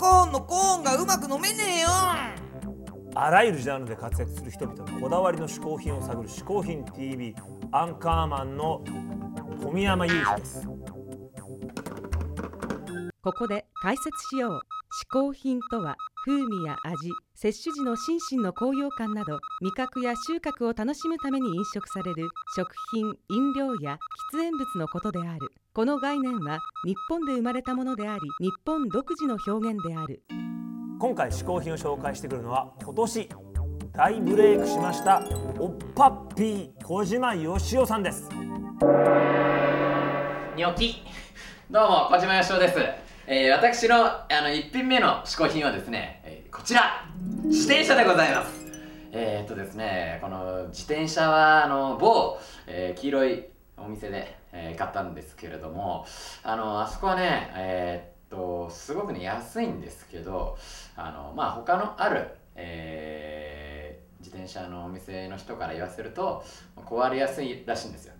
コーンのコーンがうまく飲めねえよ。あらゆるジャンルで活躍する人々のこだわりの嗜好品を探る「嗜好品 TV」アンカーマンの小宮山雄二です。ここで解説しよう。嗜好品とは風味や味摂取時の心身の高揚感など味覚や収穫を楽しむために飲食される食品飲料や喫煙物のことである。この概念は日本で生まれたものであり日本独自の表現である。今回嗜好品を紹介してくるのは今年大ブレイクしましたおっぱっぴー小島よしおさんです。ニョキ。どうも小島よしおです、えー、私のあの1品目の嗜好品はですね、えーこちら。自転車でございます。えー、っとですねこの自転車はあの某、えー黄色いお店で、えー買ったんですけれどもあのあそこはねえーっとすごくね安いんですけどあのまあ他のある、えー自転車のお店の人から言わせると壊れやすいらしいんですよ。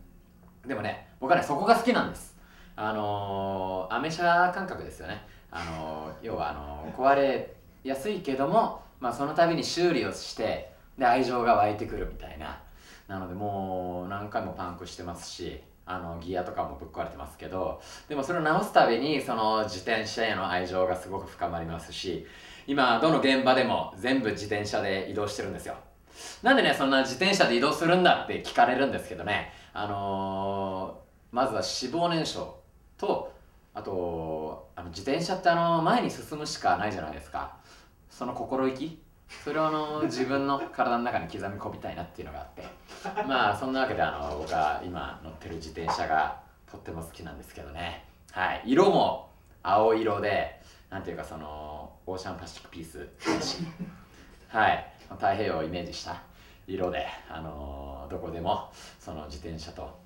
でもね僕はねそこが好きなんです。あのアメ車感覚ですよね。あの要はあの壊れやすいけども、まあ、その度に修理をしてで愛情が湧いてくるみたいな。なのでもう何回もパンクしてますしあのギアとかもぶっ壊れてますけどでもそれを直すたびにその自転車への愛情がすごく深まりますし今どの現場でも全部自転車で移動してるんですよ。なんでねそんな自転車で移動するんだって聞かれるんですけどね。あのーまずは脂肪燃焼とあとあの自転車ってあの前に進むしかないじゃないですか。その心意気。それをあの自分の体の中に刻み込みたいなっていうのがあって。まあそんなわけであの僕は今乗ってる自転車がとっても好きなんですけどね。はい。色も青色でなんていうかそのオーシャンパシフィックピースはい。太平洋をイメージした色で、あのどこでもその自転車と、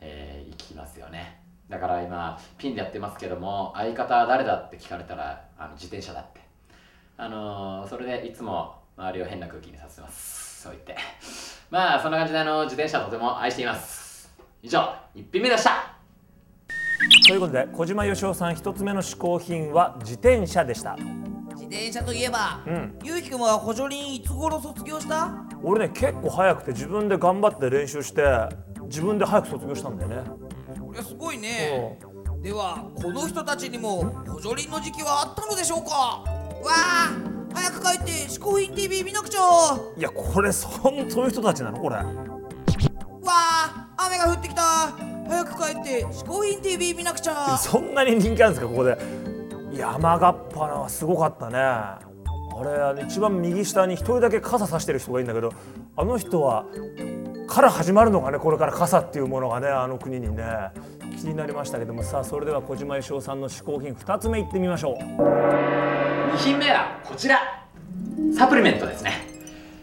えー行きますよね。だから今ピンでやってますけども相方は誰だって聞かれたらあの自転車だって。あのーそれでいつも周りを変な空気にさせてます。そう言って。まあそんな感じであの自転車とても愛しています。以上1品目でした。ということで小島よしおさん一つ目の嗜好品は自転車でした。自転車といえば、ん。ゆうきくんは補助輪いつ頃卒業した？俺ね結構早くて自分で頑張って練習して自分で早く卒業したんだよねこれすごいね。ではこの人たちにも補助輪の時期はあったのでしょうか？わあ早く帰って嗜好品 TV 見なくちゃ。わいやこれそんそういう人たちなの？これ。あ雨が降ってきた。早く帰って嗜好品 TV 見なくちゃ。そんなに人気あるんですかここで。山がっぱなはすごかったね。あれあの一番右下に一人だけ傘さしてる人がいるんだけどあの人はから始まるのがねこれから傘っていうものがねあの国にね気になりましたけども。さあそれでは小島よしおさんの嗜好品2つ目いってみましょう。2品目はこちら。サプリメントですね。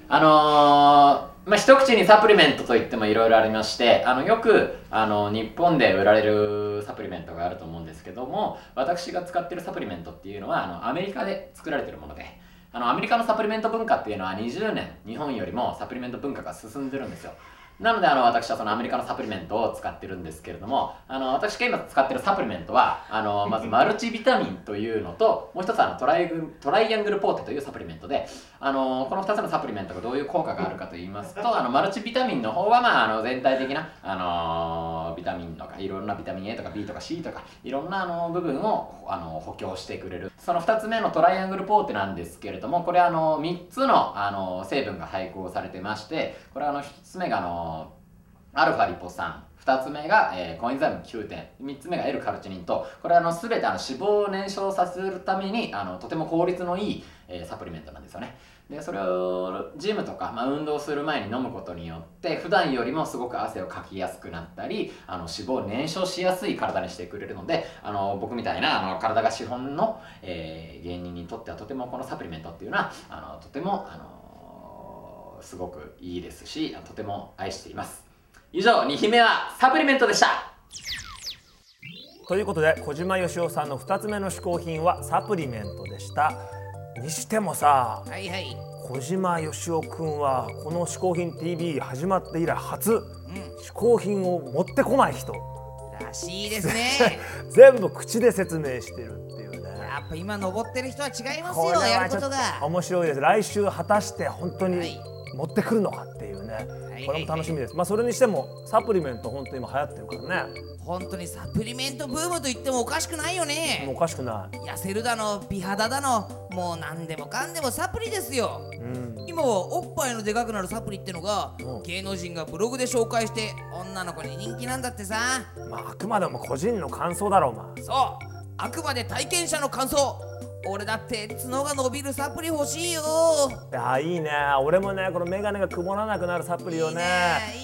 あのーまあ、一口にサプリメントといってもいろいろありましてあのよくあの日本で売られるサプリメントがあると思うんですけども私が使ってるサプリメントっていうのはあのアメリカで作られてるものであのアメリカのサプリメント文化っていうのは20年日本よりもサプリメント文化が進んでるんですよ。なのであの私はそのアメリカのサプリメントを使ってるんですけれどもあの私が今使ってるサプリメントはあの まずマルチビタミンというのともう一つあのトライグトライアングルポーテというサプリメントであのこの2つのサプリメントがどういう効果があるかと言いますとあのマルチビタミンの方は、まあ、あの全体的な、あのビタミンとかいろんなビタミン A とか B とか C とかいろんなあの部分をあの補強してくれる。その2つ目のトライアングルポーテなんですけれどもこれあの3つのあの成分が配合されてましてこれあの1つ目があのアルファリポ酸2つ目が、えーコエンザイム9点。3つ目が L カルチニンと。これはあの全てあの脂肪を燃焼させるためにあのとても効率のいい、えーサプリメントなんですよね。でそれをジムとか、まあ、運動する前に飲むことによって普段よりもすごく汗をかきやすくなったりあの脂肪を燃焼しやすい体にしてくれるのであの僕みたいなあの体が資本の、えー芸人にとってはとてもこのサプリメントっていうのはあのとてもあのすごくいいですしとても愛しています。以上2品目はサプリメントでした。ということで小島よしおさんの2つ目の嗜好品はサプリメントでした。にしてもさはいはい。小島よしおくんはこの「嗜好品 TV」始まって以来初うん。嗜好品を持ってこない人。らしいですね。全部口で説明してるっていうね。いややっぱ今登ってる人は違いますよやることが。面白いです。来週果たして本当にはい持ってくるのかっていうね、い。これも楽しみです、まあそれにしてもサプリメント本当に今流行ってるからね。本当にサプリメントブームと言ってもおかしくないよもうおねかしくない。痩せるだの美肌だのもう何でもかんでもサプリですよ。うん。今はおっぱいのでかくなるサプリってのがうん。芸能人がブログで紹介して女の子に人気なんだってさ。まああくまでも個人の感想だろうまそう。あくまで体験者の感想俺だって角が伸びるサプリ欲しいよ。いやいいね。俺もねこの眼鏡が曇らなくなるサプリをね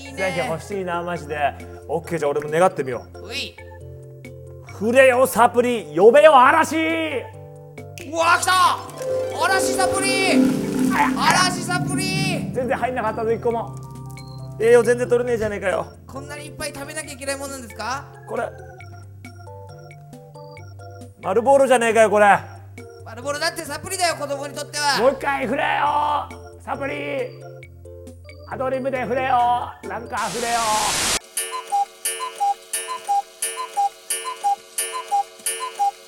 いいねぜひ欲しいなマジで。オッケーじゃあ俺も願ってみよう。い。う触れよサプリ呼べよ嵐。うわ来た。嵐サプリ。嵐サプリ。全然入んなかったぞ一個も。栄養全然取れねえじゃねえかよ。こんなにいっぱい食べなきゃいけないものなんですか？これ。丸ボールじゃねえかよこれ。バルボロだってサプリだよ子供にとっては。もう一回触れよサプリ。アドリブで触れよなんか触れよ